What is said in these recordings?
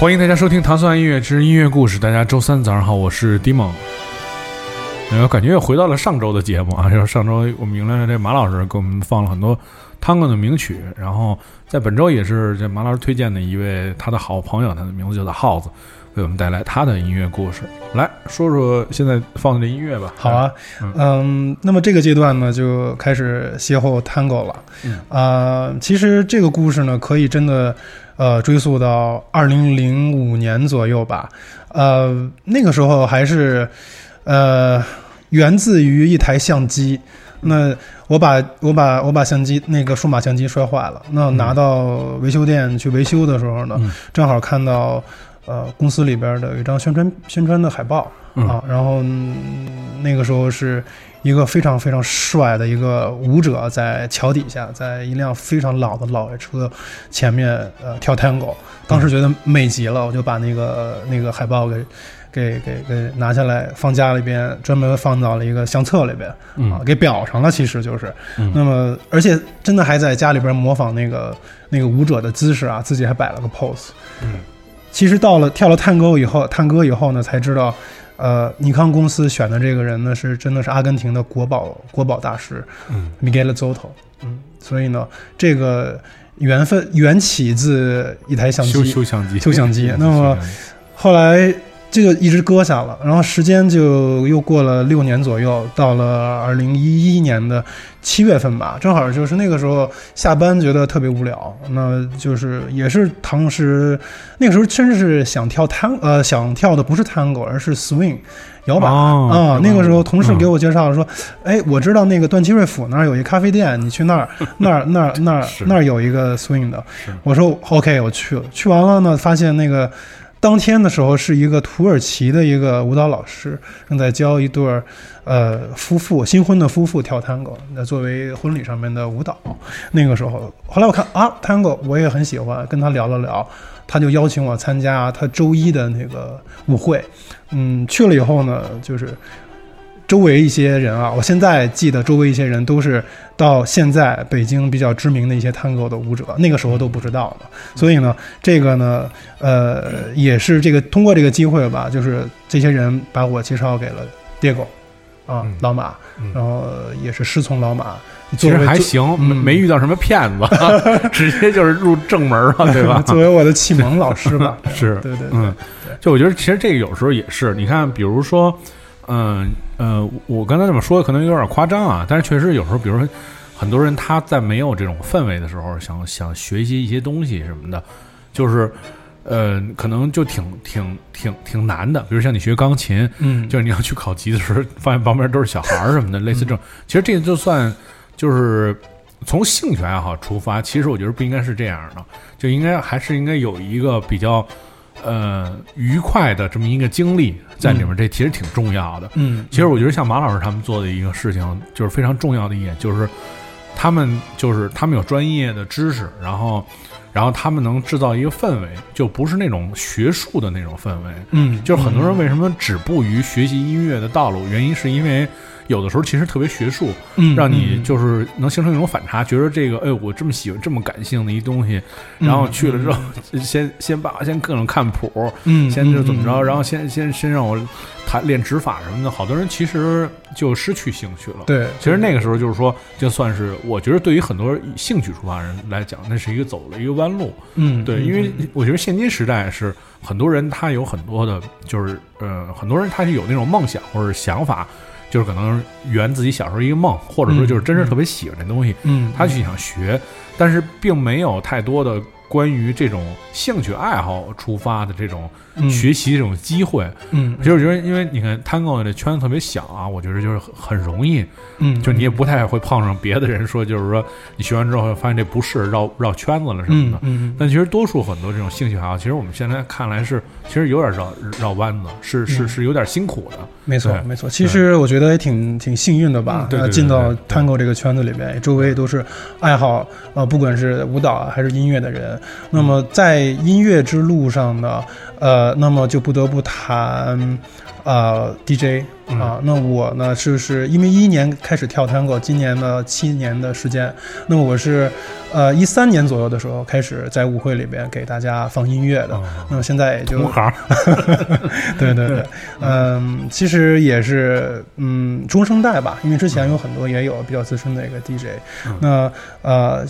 欢迎大家收听《糖蒜音乐之音乐故事》。大家周三早上好，我是 Dimon。感觉又回到了上周的节目啊，就是上周我们迎来了这马老师给我们放了很多 Tango 的名曲，然后在本周也是这马老师推荐的一位他的好朋友，他的名字叫做耗子，为我们带来他的音乐故事。来说说现在放的这音乐吧。好啊，嗯，那么这个阶段呢，就开始邂逅 Tango 了。嗯啊、其实这个故事呢，可以真的呃追溯到二零零五年左右吧。呃，那个时候还是呃源自于一台相机。那我把我把我把相机那个数码相机摔坏了，那拿到维修店去维修的时候呢，嗯正好看到呃公司里边的有一张宣传宣传的海报。嗯啊，然后、嗯那个时候是一个非常非常帅的一个舞者在桥底下，在一辆非常老的老爷车前面呃跳 tango，当时觉得美极了，我就把那个那个海报给给给给拿下来放家里边，专门放到了一个相册里边啊嗯，给裱上了，其实就是。嗯那么而且真的还在家里边模仿那个那个舞者的姿势啊，自己还摆了个 pose。嗯，其实到了跳了探戈以后，探戈以后呢，才知道，呃，尼康公司选的这个人呢，是真的是阿根廷的国宝国宝大师嗯 Miguel Zotto。嗯，所以呢，这个缘分缘起自一台相机，修相机，修相机 那么后来这个一直搁下了，然后时间就又过了六年左右，到了二零一一年的七月份吧，正好就是那个时候下班觉得特别无聊，那就是也是当时那个时候甚至是想跳探呃想跳的不是 tango 而是 swing 摇摆。哦啊、那个时候同事嗯给我介绍说，哎，我知道那个段祺瑞府那儿有一咖啡店，你去那儿，那儿那儿那儿那儿有一个 swing 的。我说 OK，我去了。去完了呢，发现那个当天的时候是一个土耳其的一个舞蹈老师正在教一对儿呃夫妇新婚的夫妇跳 tango，那作为婚礼上面的舞蹈。那个时候，后来我看啊 tango 我也很喜欢，跟他聊了聊，他就邀请我参加他周一的那个舞会。嗯，去了以后呢，就是周围一些人啊，我现在记得周围一些人都是到现在北京比较知名的一些探戈的舞者，那个时候都不知道的。所以呢，这个呢，呃，也是这个通过这个机会吧，就是这些人把我介绍给了 Diego 啊、嗯老马，嗯然后也是师从老马。其实还行，嗯没没遇到什么骗子，直接就是入正门了，对吧？作为我的启蒙老师吧，是对对对，嗯，就我觉得其实这个有时候也是，你看，比如说，嗯呃我刚才这么说可能有点夸张啊，但是确实有时候，比如说很多人他在没有这种氛围的时候，想想学习一些东西什么的，就是呃，可能就挺挺挺挺难的。比如像你学钢琴，嗯，就是你要去考级的时候，发现旁边都是小孩儿什么的，类似这种。其实这个就算就是从兴趣爱好出发，其实我觉得不应该是这样的，就应该还是应该有一个比较呃愉快的这么一个经历在里面，这其实挺重要的。嗯，其实我觉得像马老师他们做的一个事情，就是非常重要的一点，就是他们就是他们有专业的知识，然后然后他们能制造一个氛围，就不是那种学术的那种氛围。嗯，就是很多人为什么止步于学习音乐的道路，原因是因为有的时候其实特别学术，嗯让你嗯就是能形成一种反差，觉得这个哎，我这么喜欢这么感性的一东西，然后去了之后，先先把先各种看谱，嗯，先就怎么着，嗯然后先先先让我弹练指法什么的，好多人其实就失去兴趣了。对，其实那个时候就是说，就算是我觉得对于很多兴趣出发的人来讲，那是一个走了一个弯路。嗯，对，嗯因为我觉得现今时代是很多人他有很多的，就是呃，很多人他是有那种梦想或者想法，就是可能圆自己小时候一个梦，或者说就是真是特别喜欢这东西，嗯，他去想学，但是并没有太多的关于这种兴趣爱好出发的这种嗯学习这种机会。嗯，其实我觉得，因为你看 Tango 这圈子特别小啊，我觉得就是很很容易，嗯，就你也不太会碰上别的人说，就是说你学完之后发现这不是绕绕圈子了什么的。嗯嗯，但其实多数很多这种兴趣爱好，其实我们现在看来是，其实有点绕绕弯子，是是嗯是有点辛苦的。没错没错。其实我觉得也挺挺幸运的吧嗯，对进到 Tango 这个圈子里面，周围都是爱好呃，不管是舞蹈啊还是音乐的人，那么在音乐之路上呢，呃，那么就不得不谈。啊，DJ 啊，那我呢，就是因为一一年开始跳 Tango，今年呢七年的时间，那么我是呃一三年左右的时候开始在舞会里边给大家放音乐的，那么现在也就同行，对对对，嗯，其实也是嗯中生代吧，因为之前有很多也有比较资深的一个 DJ，那呃。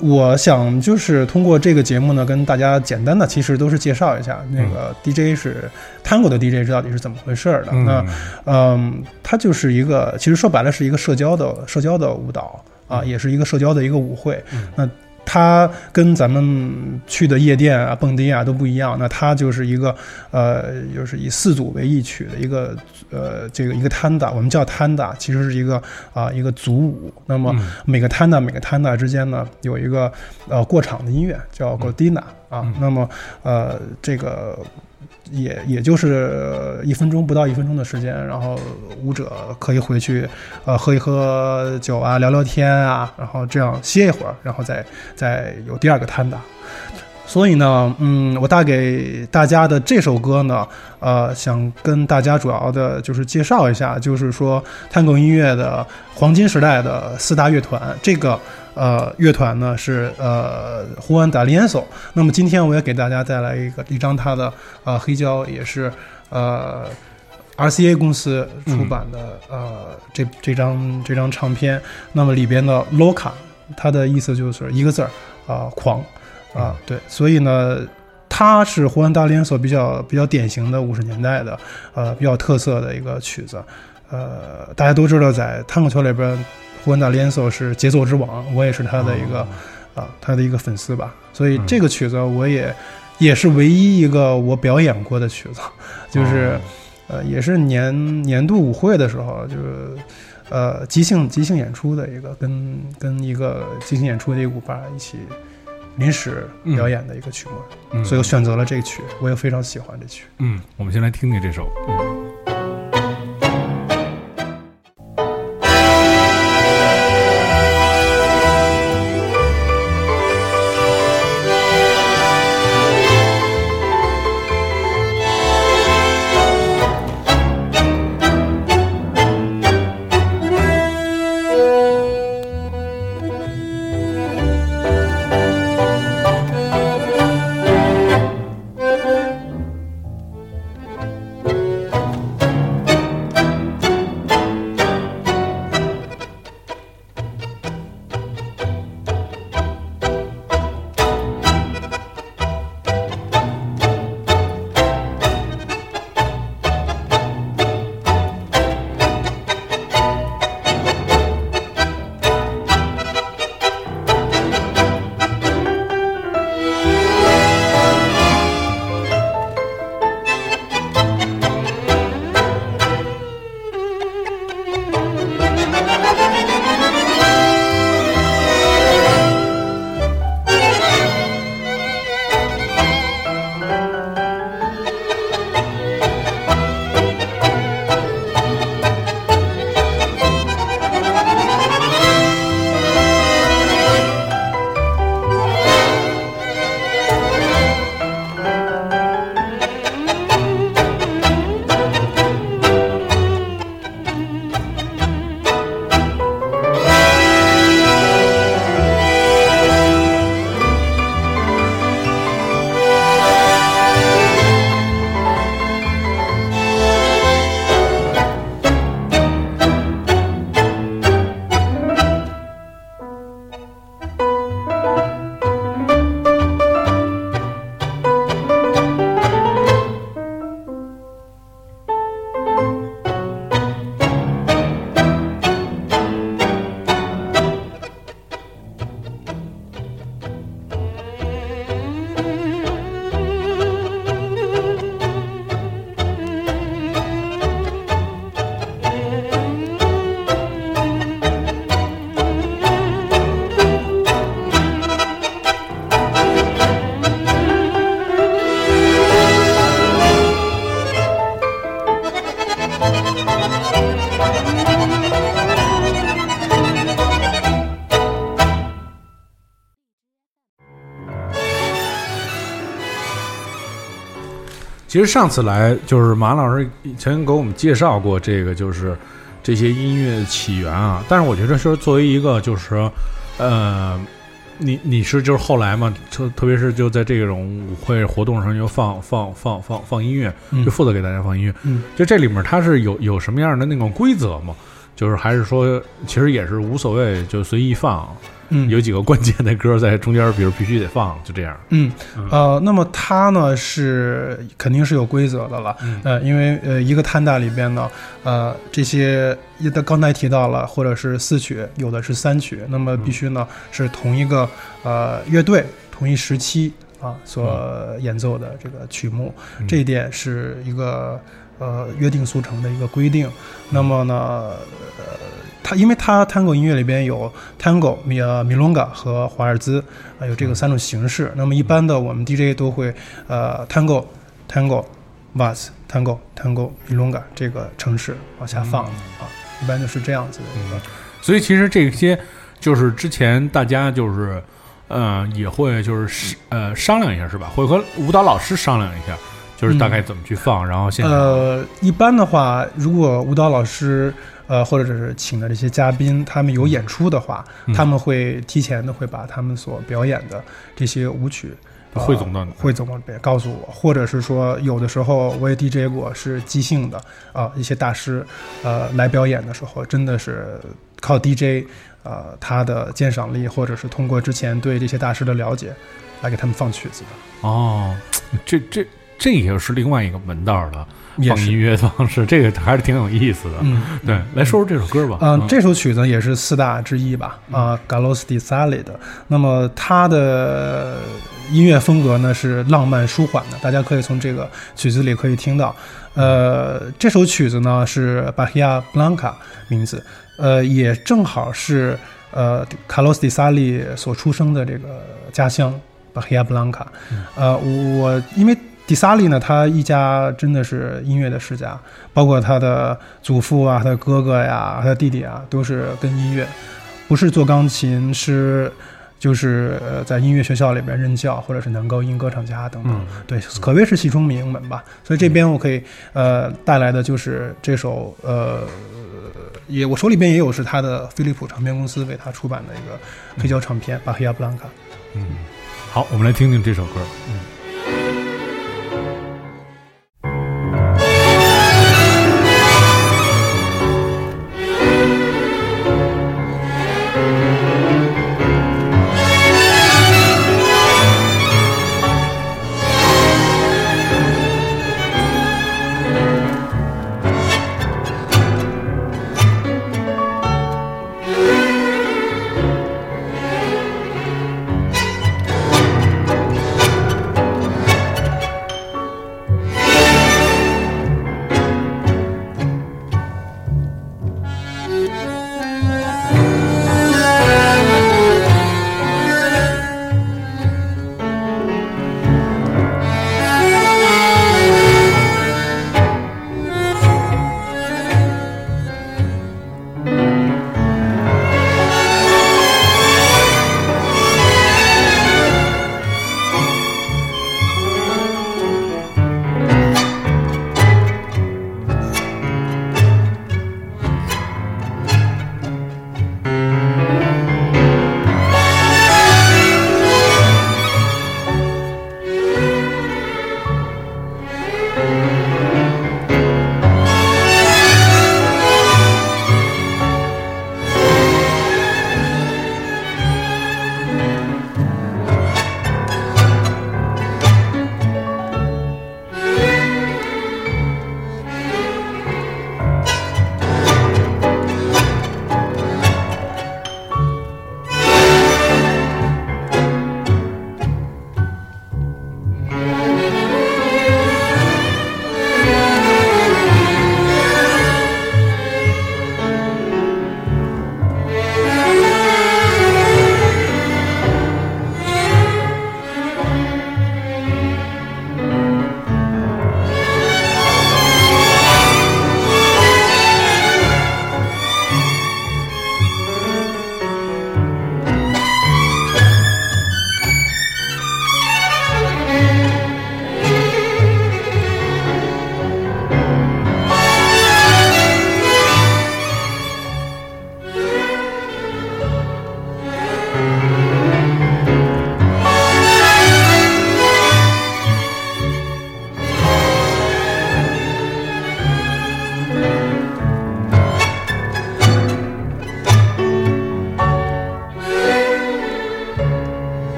我想就是通过这个节目呢，跟大家简单的其实都是介绍一下那个 DJ 是 Tango 的 DJ 到底是怎么回事的。那嗯，它就是一个其实说白了是一个社交的社交的舞蹈啊，也是一个社交的一个舞会。那它跟咱们去的夜店啊、蹦迪啊都不一样。那它就是一个，呃，就是以四组为一曲的一个，呃，这个一个 tanda，我们叫 tanda，其实是一个啊一个组舞。那么每个 tanda 每个 tanda 之间呢，有一个呃过场的音乐叫 godina 啊。那么呃这个。也也就是一分钟不到一分钟的时间，然后舞者可以回去，呃，喝一喝酒啊，聊聊天啊，然后这样歇一会儿，然后再再有第二个摊打。所以呢，嗯，我带给大家的这首歌呢，呃，想跟大家主要的就是介绍一下，就是说探戈音乐的黄金时代的四大乐团，这个。呃，乐团呢是呃胡安达利安索。那么今天我也给大家带来一个一张他的呃黑胶，也是呃 RCA 公司出版的呃这这张这张唱片。那么里边的 Loca，它的意思就是一个字儿啊狂啊对。所以呢，它是胡安达利安索比较比较典型的五十年代的呃比较特色的一个曲子。呃，大家都知道在探戈球里边。胡安达连索是节奏之王，我也是他的一个啊，他的一个粉丝吧。所以这个曲子我也也是唯一一个我表演过的曲子，就是呃，也是年年度舞会的时候，就是呃即兴即兴演出的一个，跟跟一个即兴演出的一个舞伴一起临时表演的一个曲目，所以我选择了这个曲，我也非常喜欢这曲。嗯，我们先来听听这首。其实上次来就是马老师曾经给我们介绍过这个，就是这些音乐的起源啊。但是我觉得说作为一个就是说，呃，你你是就是后来嘛，特特别是就在这种舞会活动上就放放放放放音乐，嗯就负责给大家放音乐。嗯就这里面它是有有什么样的那种规则吗？就是还是说其实也是无所谓，就随意放。嗯。有几个关键的歌在中间，比如必须得放，就这样。嗯嗯。呃，那么它呢是肯定是有规则的了，嗯。呃，因为呃一个摊大里边呢，呃这些也的刚才提到了，或者是四曲，有的是三曲，那么必须呢是同一个呃乐队同一时期啊所演奏的这个曲目，嗯。这一点是一个呃约定俗成的一个规定。那么呢，呃，它因为它 tango 音乐里边有 tango、米呃米隆嘎和华尔兹啊、有这个三种形式。那么一般的我们 DJ 都会呃 tango、tango、vals、tango、tango、米隆嘎这个城市往下放、啊，一般就是这样子的一个。所以其实这些就是之前大家就是，嗯，也会就是呃商量一下是吧？会和舞蹈老师商量一下，就是大概怎么去放，然后现场、呃，一般的话，如果舞蹈老师呃或者是请的这些嘉宾，他们有演出的话，嗯。他们会提前的会把他们所表演的这些舞曲。呃汇总到你汇总到别告诉我，或者是说有的时候我也 DJ 过，是即兴的啊、一些大师呃来表演的时候，真的是靠 DJ 呃他的鉴赏力，或者是通过之前对这些大师的了解，来给他们放曲子的，哦，这这这也是另外一个门道儿的放音乐方式，这个还是挺有意思的。嗯。对，来说说这首歌吧。嗯，这首曲子也是四大之一吧，啊、g a l o s di Sali 的。那么它的音乐风格呢是浪漫舒缓的，大家可以从这个曲子里可以听到。呃，这首曲子呢是 Bahia Blanca 名字，呃，也正好是呃 Carlos di Sali 所出生的这个家乡 Bahia Blanca。呃，我因为迪萨利呢，他一家真的是音乐的世家，包括他的祖父啊、他的哥哥呀、他的弟弟啊，都是跟音乐，不是做钢琴师，就是呃在音乐学校里边任教，或者是男高音歌唱家等等。嗯对，可谓是戏中名门吧。所以这边我可以呃带来的就是这首呃。也，我手里边也有是他的飞利浦唱片公司为他出版的一个黑胶唱片《巴黑亚布兰卡》。嗯，好，我们来听听这首歌。嗯。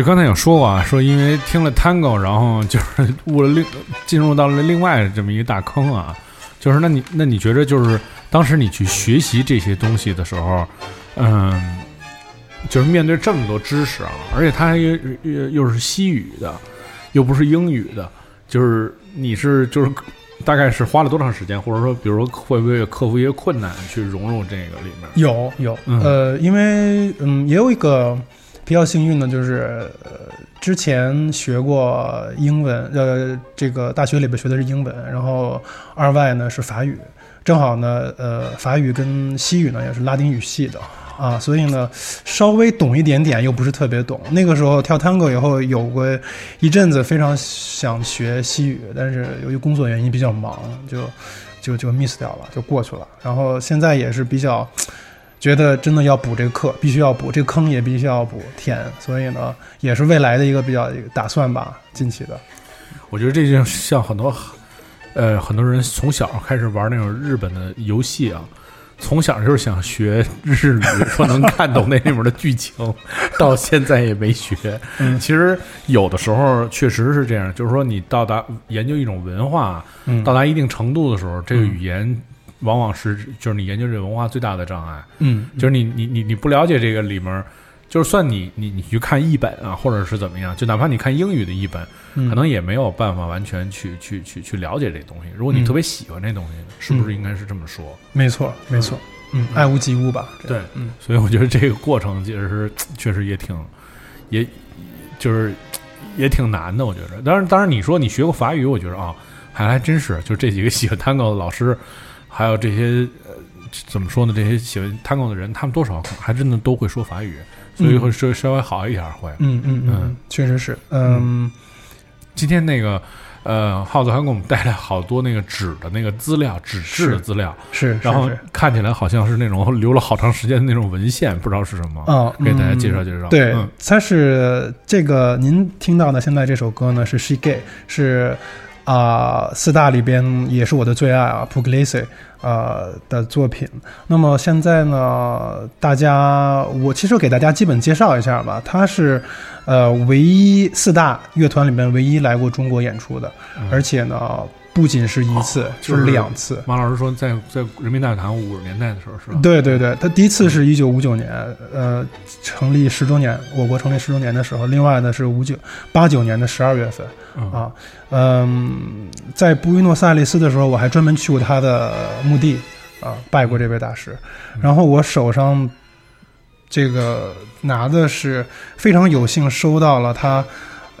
就刚才有说过啊，说因为听了 Tango，然后就是误了另进入到了另外这么一个大坑啊。就是那你那你觉得就是当时你去学习这些东西的时候，嗯，就是面对这么多知识啊，而且它又又又是西语的，又不是英语的，就是你是就是大概是花了多长时间，或者说比如说会不会克服一些困难去融入这个里面？有有，嗯呃，因为嗯，也有一个比较幸运的，就是呃，之前学过英文，呃，这个大学里边学的是英文，然后二外呢是法语，正好呢，呃，法语跟西语呢也是拉丁语系的。啊，所以呢，稍微懂一点点，又不是特别懂。那个时候跳探戈以后，有过一阵子非常想学西语，但是由于工作原因比较忙，就就就 miss 掉了，就过去了。然后现在也是比较觉得真的要补这个课，必须要补这个坑，也必须要补填。所以呢，也是未来的一个比较一个打算吧，近期的。我觉得这就像很多呃很多人从小开始玩那种日本的游戏啊。从小就是想学日语，说能看懂那里面的剧情，到现在也没学。嗯 其实有的时候确实是这样，就是说你到达研究一种文化，嗯到达一定程度的时候，这个语言往往是就是你研究这个文化最大的障碍。嗯，就是你你你你不了解这个里面，就是算你你你去看译本啊，或者是怎么样，就哪怕你看英语的译本，嗯可能也没有办法完全去去去去了解这东西。如果你嗯特别喜欢这东西，是不是应该是这么说？没错没错，嗯，爱屋及乌吧。对嗯所以我觉得这个过程其实是 确实也挺，也就是也挺难的。我觉得，当然，当然你说你学过法语，我觉得啊，还还真是，就这几个喜欢 tango 的老师，还有这些呃怎么说呢？这些喜欢 tango 的人，他们多少还真的都会说法语，所以会稍稍微好一点儿会。嗯嗯嗯嗯，确实是，嗯今天那个呃，耗子还给我们带来好多那个纸的那个资料，纸质的资料，是，然后看起来好像是那种留了好长时间的那种文献，不知道是什么。啊，给大家嗯介绍介绍。对嗯，它是这个您听到的现在这首歌呢是 She Gay，是啊、四大里边也是我的最爱啊 p u g l i s e 呃的作品。那么现在呢，大家我其实给大家基本介绍一下吧，他是呃唯一四大乐团里面唯一来过中国演出的，嗯而且呢不仅是一次，就是两次。马老师说在，在人民大会堂五十年代的时候是吧？对对对，他第一次是一九五九年，呃，成立十周年，我国成立十周年的时候，另外呢是五九八九年的十二月份嗯啊，嗯，在布宜诺斯艾利斯的时候，我还专门去过他的墓地啊，拜过这位大师，嗯然后我手上这个拿的是非常有幸收到了他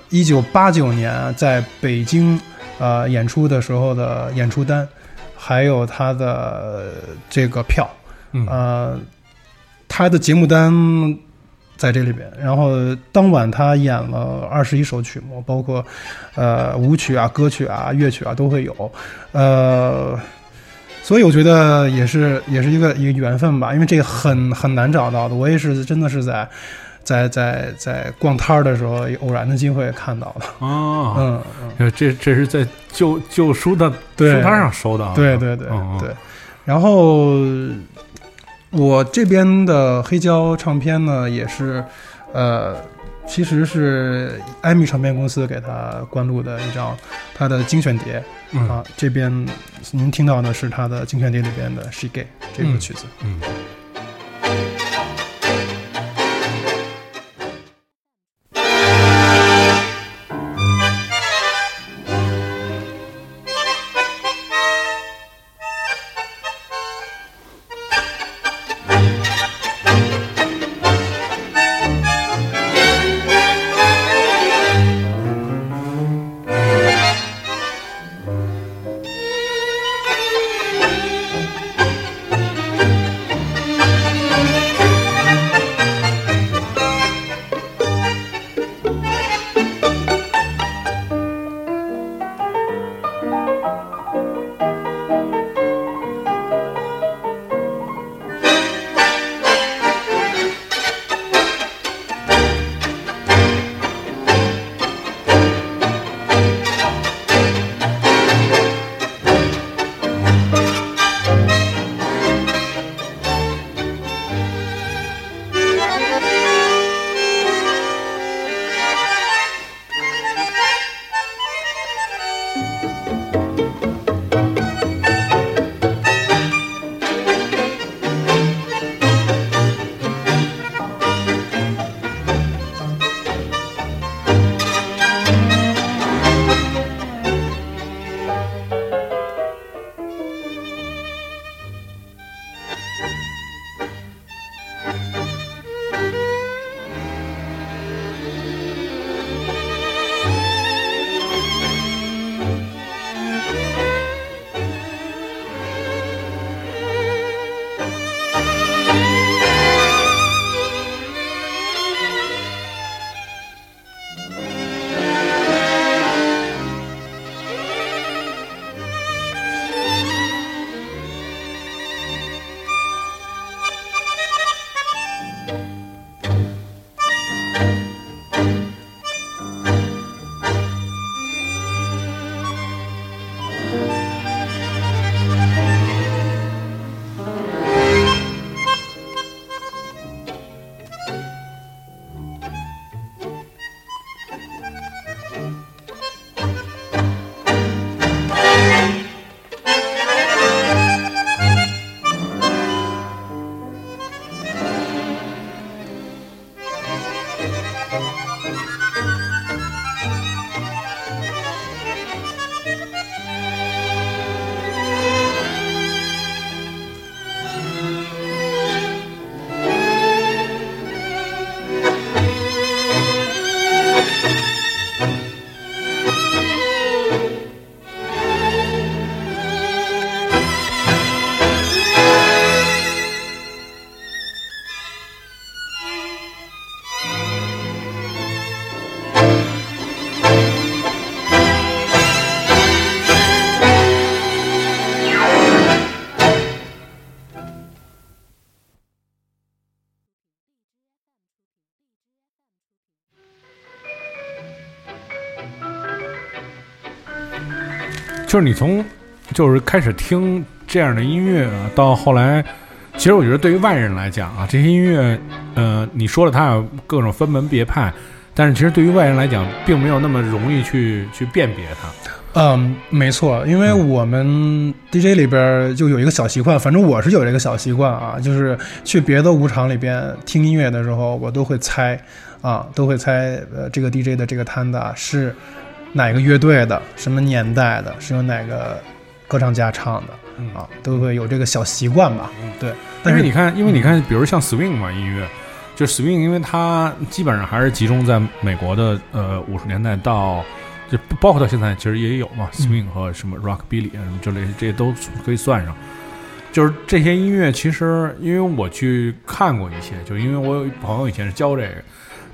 一九八九年在北京呃演出的时候的演出单，还有他的这个票。嗯。呃，他的节目单在这里边，然后当晚他演了二十一首曲目，包括呃舞曲啊、歌曲啊、乐曲啊都会有，呃，所以我觉得也是也是一个一个缘分吧，因为这个很很难找到的，我也是真的是在在在在逛摊儿的时候偶然的机会看到了，哦，嗯这这是在旧旧书的对书摊上收到的。对对对对，然后我这边的黑胶唱片呢，也是，呃，其实是艾米唱片公司给他灌录的一张他的精选碟嗯啊。这边您听到的是他的精选碟里边的《She Gay》这个嗯曲子。嗯。就是你从就是开始听这样的音乐啊，到后来，其实我觉得对于外人来讲啊，这些音乐，呃，你说了它有各种分门别派，但是其实对于外人来讲，并没有那么容易去去辨别它。嗯，没错，因为我们 DJ 里边就有一个小习惯，反正我是有这个小习惯啊，就是去别的舞场里边听音乐的时候，我都会猜啊，都会猜呃这个 DJ 的这个摊子是哪个乐队的，什么年代的，是由哪个歌唱家唱的啊，都会有这个小习惯吧。对，但是你看，因为你看，比如像 swing 嘛，音乐就 swing，因为它基本上还是集中在美国的呃五十年代到。就包括到现在，其实也有嘛，swing 和什么 rockabilly 啊什么之类，这些都可以算上。就是这些音乐，其实因为我去看过一些，就因为我有朋友以前是教这个，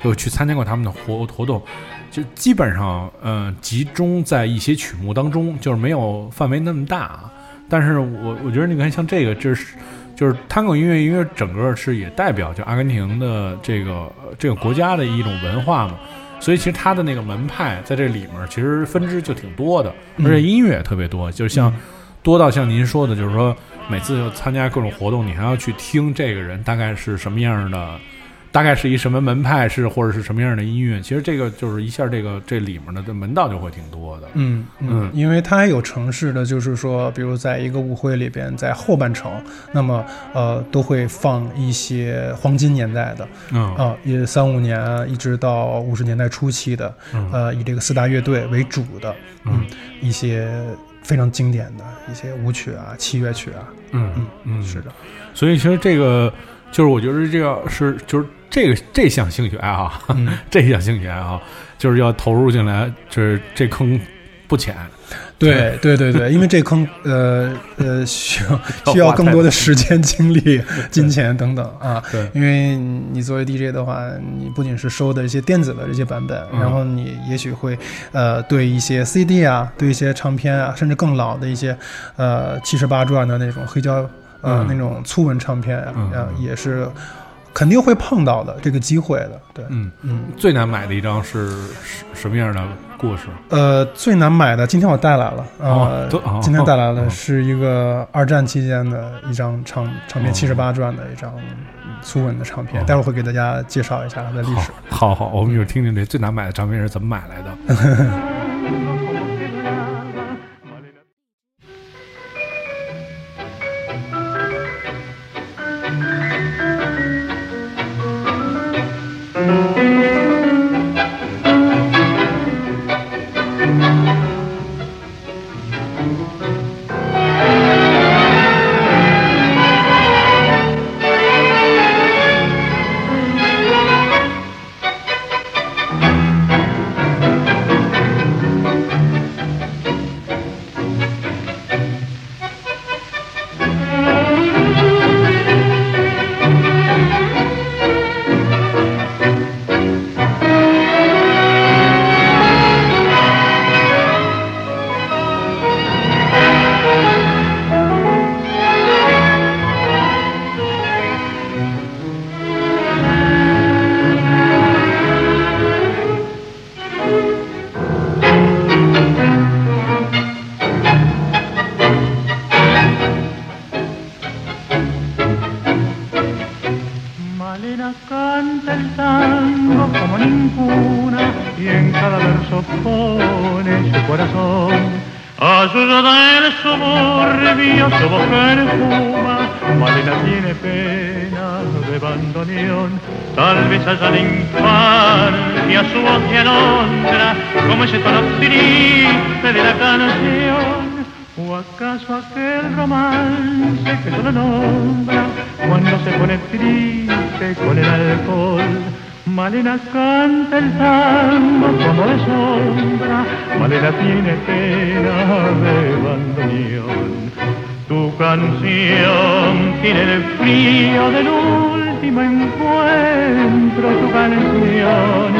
就去参加过他们的活活动，就基本上，嗯，集中在一些曲目当中，就是没有范围那么大。但是我我觉得你看，像这个，这是就是 tango 音乐，因为整个是也代表就阿根廷的这个这个国家的一种文化嘛。所以其实它的那个门派在这里面其实分支就挺多的，而且音乐也特别多，就像多到像您说的，就是说每次参加各种活动，你还要去听这个人大概是什么样的。大概是一什么门派是或者是什么样的音乐？其实这个就是一下这个这里面的这门道就会挺多的。嗯嗯，因为它还有城市的，就是说，比如在一个舞会里边，在后半程，那么呃都会放一些黄金年代的，嗯啊，也三五年一直到五十年代初期的，呃，以这个四大乐队为主的，嗯，一些非常经典的一些舞曲啊、器乐曲啊。嗯嗯嗯，是的。所以其实这个就是我觉得这个是就是。这个这项兴趣爱好，这项兴趣爱好就是要投入进来，就是这坑不浅。对 对对对，因为这坑呃呃需要 需要更多的时间、精力、金钱等等啊。对，因为你作为 DJ 的话，你不仅是收的一些电子的这些版本，然后你也许会呃对一些 CD 啊，对一些唱片啊，甚至更老的一些呃七十八转的那种黑胶呃那种粗纹唱片啊，也是。肯定会碰到的这个机会的，对，嗯嗯，最难买的一张是什么样的故事？呃，最难买的，今天我带来了，呃，今天带来了是一个二战期间的一张唱唱片，七十八转的一张苏文的唱片，待会儿会给大家介绍一下它的历史。好好，我们一会儿听听这最难买的唱片是怎么买来的。su voz perfuma, Malena tiene pena de bandoneón, tal vez allá la infancia su voz de alondra, como ese tono triste de la canción, o acaso aquel romance que solo nombra cuando se pone triste con el alcohol. Malena canta el tango como de sombra, Malena tiene pena de bandoneón. Tu canción tiene el frío del último encuentro, tu canción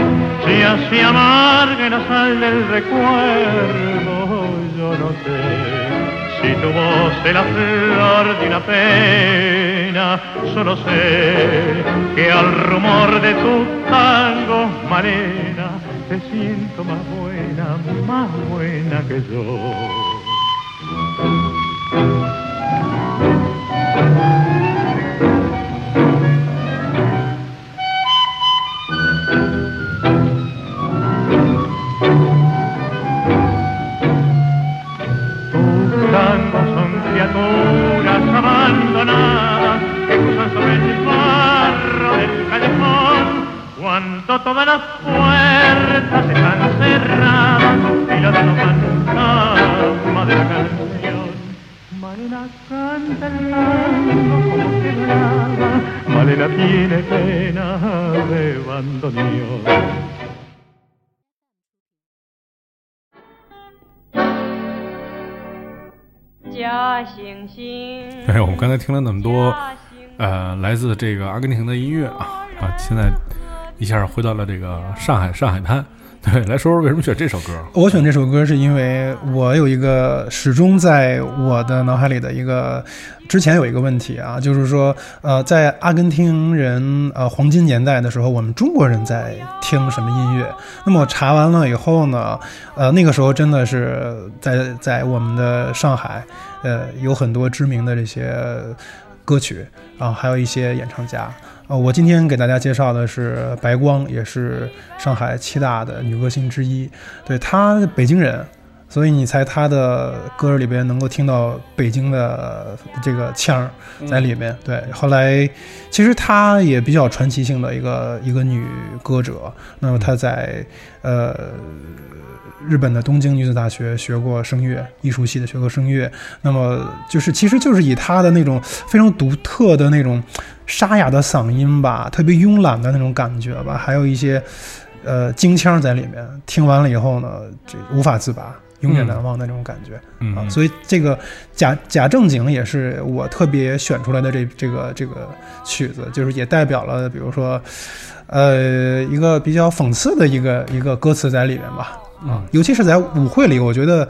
se así amarga en la sal del recuerdo. Yo no sé si tu voz es la flor de pena, solo sé que al rumor de tu tangos, Marena, te siento más buena, más buena que yo. 刚才听了那么多，呃，来自这个阿根廷的音乐啊啊，现在一下回到了这个上海上海滩。来说说为什么选这首歌？我选这首歌是因为我有一个始终在我的脑海里的一个，之前有一个问题啊，就是说，呃，在阿根廷人呃黄金年代的时候，我们中国人在听什么音乐？那么我查完了以后呢，呃，那个时候真的是在在我们的上海，呃，有很多知名的这些歌曲啊，还有一些演唱家。呃，我今天给大家介绍的是白光，也是上海七大的女歌星之一。对她北京人，所以你猜他的歌里边能够听到北京的这个腔儿在里面。对，后来其实她也比较传奇性的一个一个女歌者。那么她在呃。日本的东京女子大学学过声乐，艺术系的学过声乐。那么就是，其实就是以她的那种非常独特的那种沙哑的嗓音吧，特别慵懒的那种感觉吧，还有一些呃京腔在里面。听完了以后呢，这无法自拔，永远难忘的那种感觉啊。所以这个假假正经也是我特别选出来的这这个这个曲子，就是也代表了，比如说呃一个比较讽刺的一个一个歌词在里面吧。啊，尤其是在舞会里，我觉得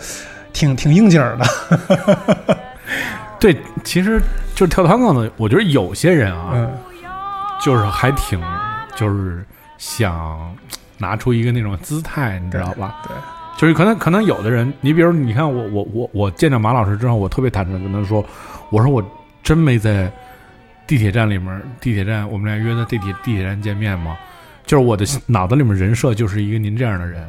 挺挺应景的。对，其实就是跳探戈的，我觉得有些人啊，嗯就是还挺就是想拿出一个那种姿态，你知道吧？对，就是可能可能有的人，你比如你看我我我我见着马老师之后，我特别坦诚跟他说，我说我真没在地铁站里面，地铁站我们俩约在地铁地铁站见面吗？就是我的脑子里面人设就是一个您这样的人。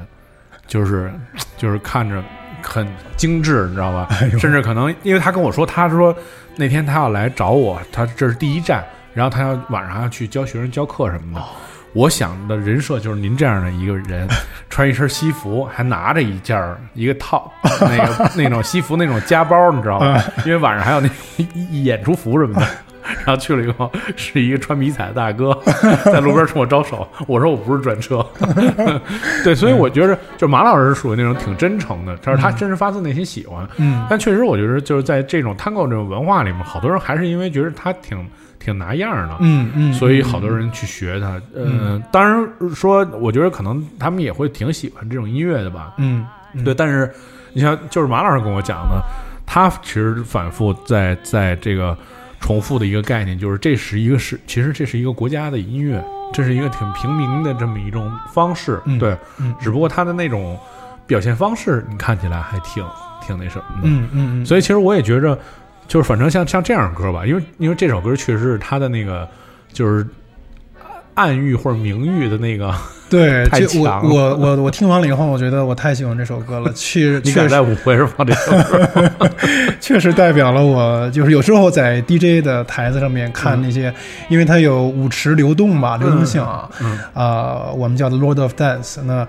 就是，就是看着很精致，你知道吧？甚至可能，因为他跟我说，他说那天他要来找我，他这是第一站，然后他要晚上要去教学生教课什么的。我想的人设就是您这样的一个人，穿一身西服，还拿着一件一个套 那个那种西服那种夹包，你知道吗？因为晚上还有那 演出服什么的。然后去了以后，是一个穿迷彩的大哥在路边冲我招手。我说我不是专车。对，所以我觉得，就马老师是属于那种挺真诚的，但是他真是发自内心喜欢。嗯，但确实，我觉得就是在这种 tango 这种文化里面，好多人还是因为觉得他挺挺拿样的。嗯嗯，所以好多人去学他。嗯，当然说，我觉得可能他们也会挺喜欢这种音乐的吧。嗯，对。但是你像，就是马老师跟我讲的，他其实反复在在这个。重复的一个概念就是，这是一个是，其实这是一个国家的音乐，这是一个挺平民的这么一种方式，对，只不过他的那种表现方式，你看起来还挺挺那什么的，嗯嗯，所以其实我也觉着，就是反正像像这样的歌吧，因为因为这首歌确实是他的那个就是暗喻或者明喻的那个。对，就我我我我听完了以后，我觉得我太喜欢这首歌了。确 确实，在舞会上放这首歌，确实代表了我。就是有时候在 DJ 的台子上面看那些，因为它有舞池流动吧，流动性啊，啊，我们叫的 Lord of Dance。那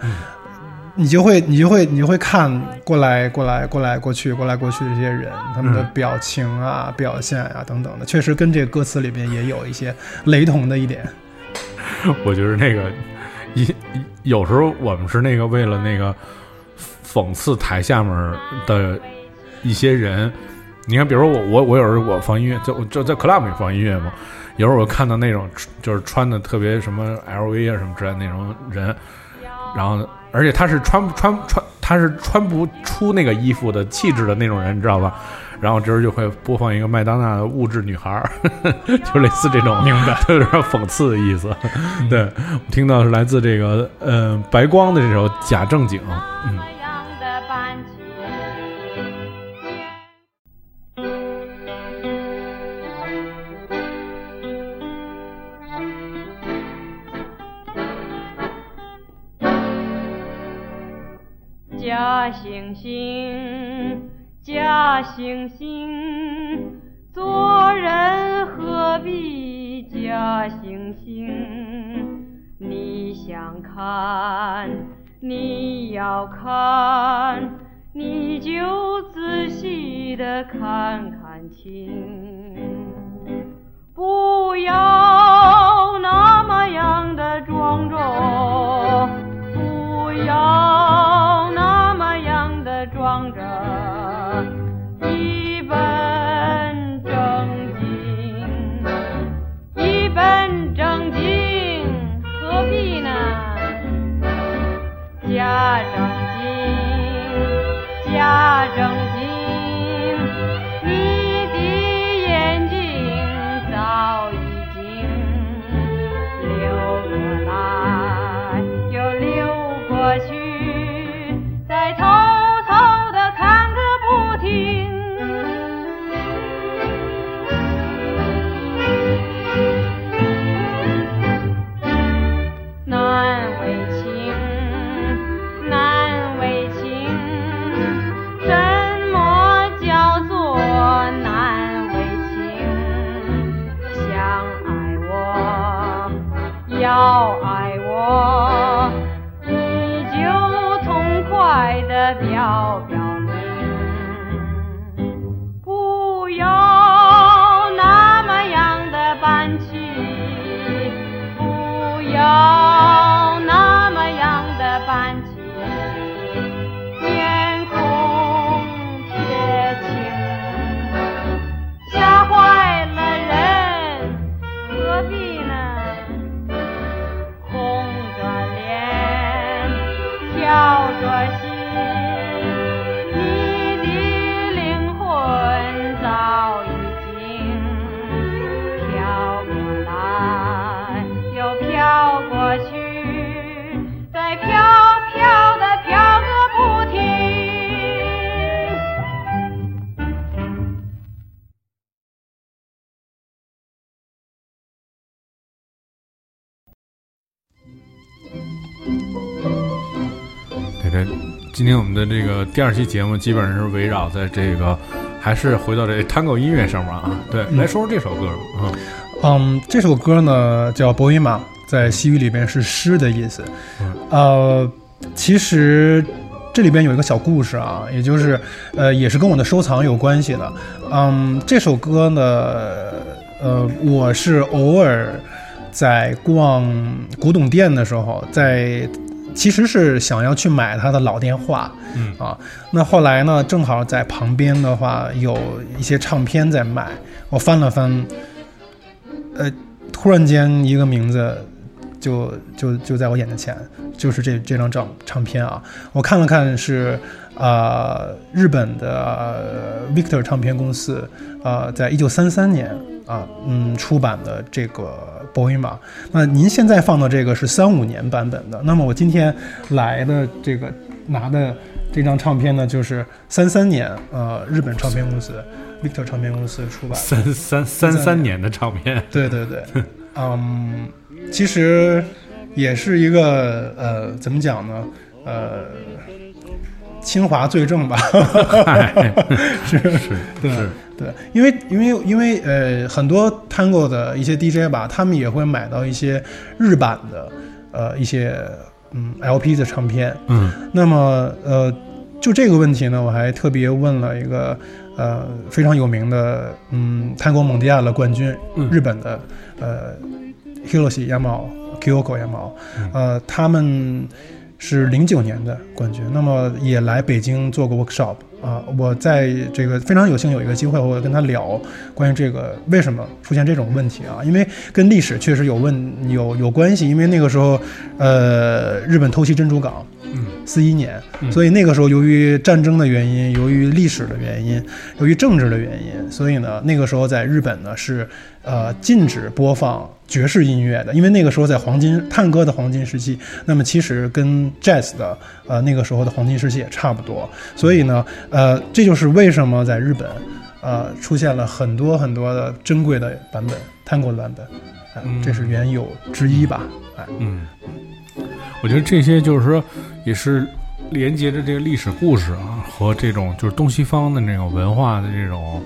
你就会你就会你就会看过来过来过来过去过来过去的这些人，他们的表情啊、表现啊等等的，确实跟这个歌词里边也有一些雷同的一点。我觉得那个。一有时候我们是那个为了那个讽刺台下面的一些人，你看，比如说我我我有时候我放音乐，就就在 club 里放音乐嘛，有时候我看到那种就是穿的特别什么 LV 啊什么之类那种人，然后而且他是穿不穿穿他是穿不出那个衣服的气质的那种人，你知道吧？然后这时就会播放一个麦当娜的物质女孩，就类似这种，明白，有 点讽刺的意思。对，我听到是来自这个呃白光的这首假正经，嗯。假惺惺。假惺惺，做人何必假惺惺？你想看，你要看，你就仔细的看看清。不要那么样的庄重，假天我们的这个第二期节目基本上是围绕在这个，还是回到这 Tango 音乐上面啊。对，来说说这首歌啊。嗯，这首歌呢叫《博伊玛》，在西语里边是诗的意思。呃，其实这里边有一个小故事啊，也就是呃，也是跟我的收藏有关系的。嗯，这首歌呢，呃，我是偶尔在逛古董店的时候，在其实是想要去买他的老电话。嗯啊，那后来呢，正好在旁边的话有一些唱片在卖，我翻了翻，呃，突然间一个名字就就就在我眼前，就是这这张唱唱片啊，我看了看是啊、呃日本的、呃 Victor 唱片公司啊、呃在一九三三年啊嗯出版的这个博伊玛。那您现在放的这个是三五年版本的，那么我今天来的这个拿的这张唱片呢，就是三三年呃日本唱片公司 Victor 唱片公司出版的。三三三三年的唱片，对对对，嗯，其实也是一个呃，怎么讲呢？呃，清华罪证吧，嗨，是是对是，对，因为因为因为呃，很多 Tango 的一些 DJ 吧，他们也会买到一些日版的呃一些嗯 LP 的唱片，嗯。那么呃，就这个问题呢，我还特别问了一个呃非常有名的嗯 Tango 蒙迪亚的冠军，嗯。日本的呃 Hiroshi Yamao、Kyoko Yamao，呃，他们是零九年的冠军，那么也来北京做过 workshop 啊、我在这个非常有幸有一个机会，我跟他聊关于这个为什么出现这种问题啊，因为跟历史确实有问有有关系，因为那个时候呃日本偷袭珍珠港，嗯。四一年，嗯。所以那个时候由于战争的原因，由于历史的原因，由于政治的原因，所以呢，那个时候在日本呢是呃禁止播放爵士音乐的，因为那个时候在黄金探戈的黄金时期，那么其实跟 jazz 的呃那个时候的黄金时期也差不多，所以呢，呃，这就是为什么在日本呃出现了很多很多的珍贵的版本，探戈的版本，哎嗯这是缘由之一吧，哎，嗯，我觉得这些就是说，也是连接着这个历史故事啊，和这种就是东西方的那种文化的这种，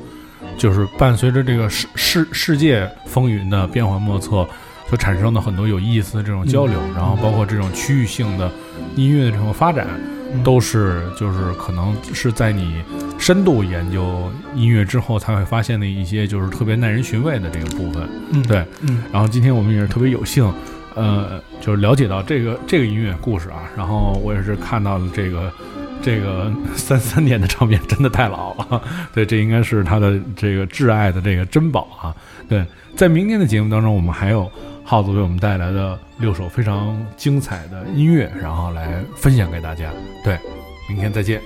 就是伴随着这个世世世界风云的变幻莫测，所产生的很多有意思的这种交流，然后包括这种区域性的音乐的这种发展，嗯都是就是可能是在你深度研究音乐之后才会发现的一些就是特别耐人寻味的这个部分。嗯，对，嗯然后今天我们也是特别有幸，呃，就是了解到这个这个音乐故事啊，然后我也是看到了这个这个 三三年的唱片真的太老了，对，这应该是他的这个挚爱的这个珍宝啊。对，在明天的节目当中，我们还有耗子为我们带来的六首非常精彩的音乐，然后来分享给大家。对，明天再见。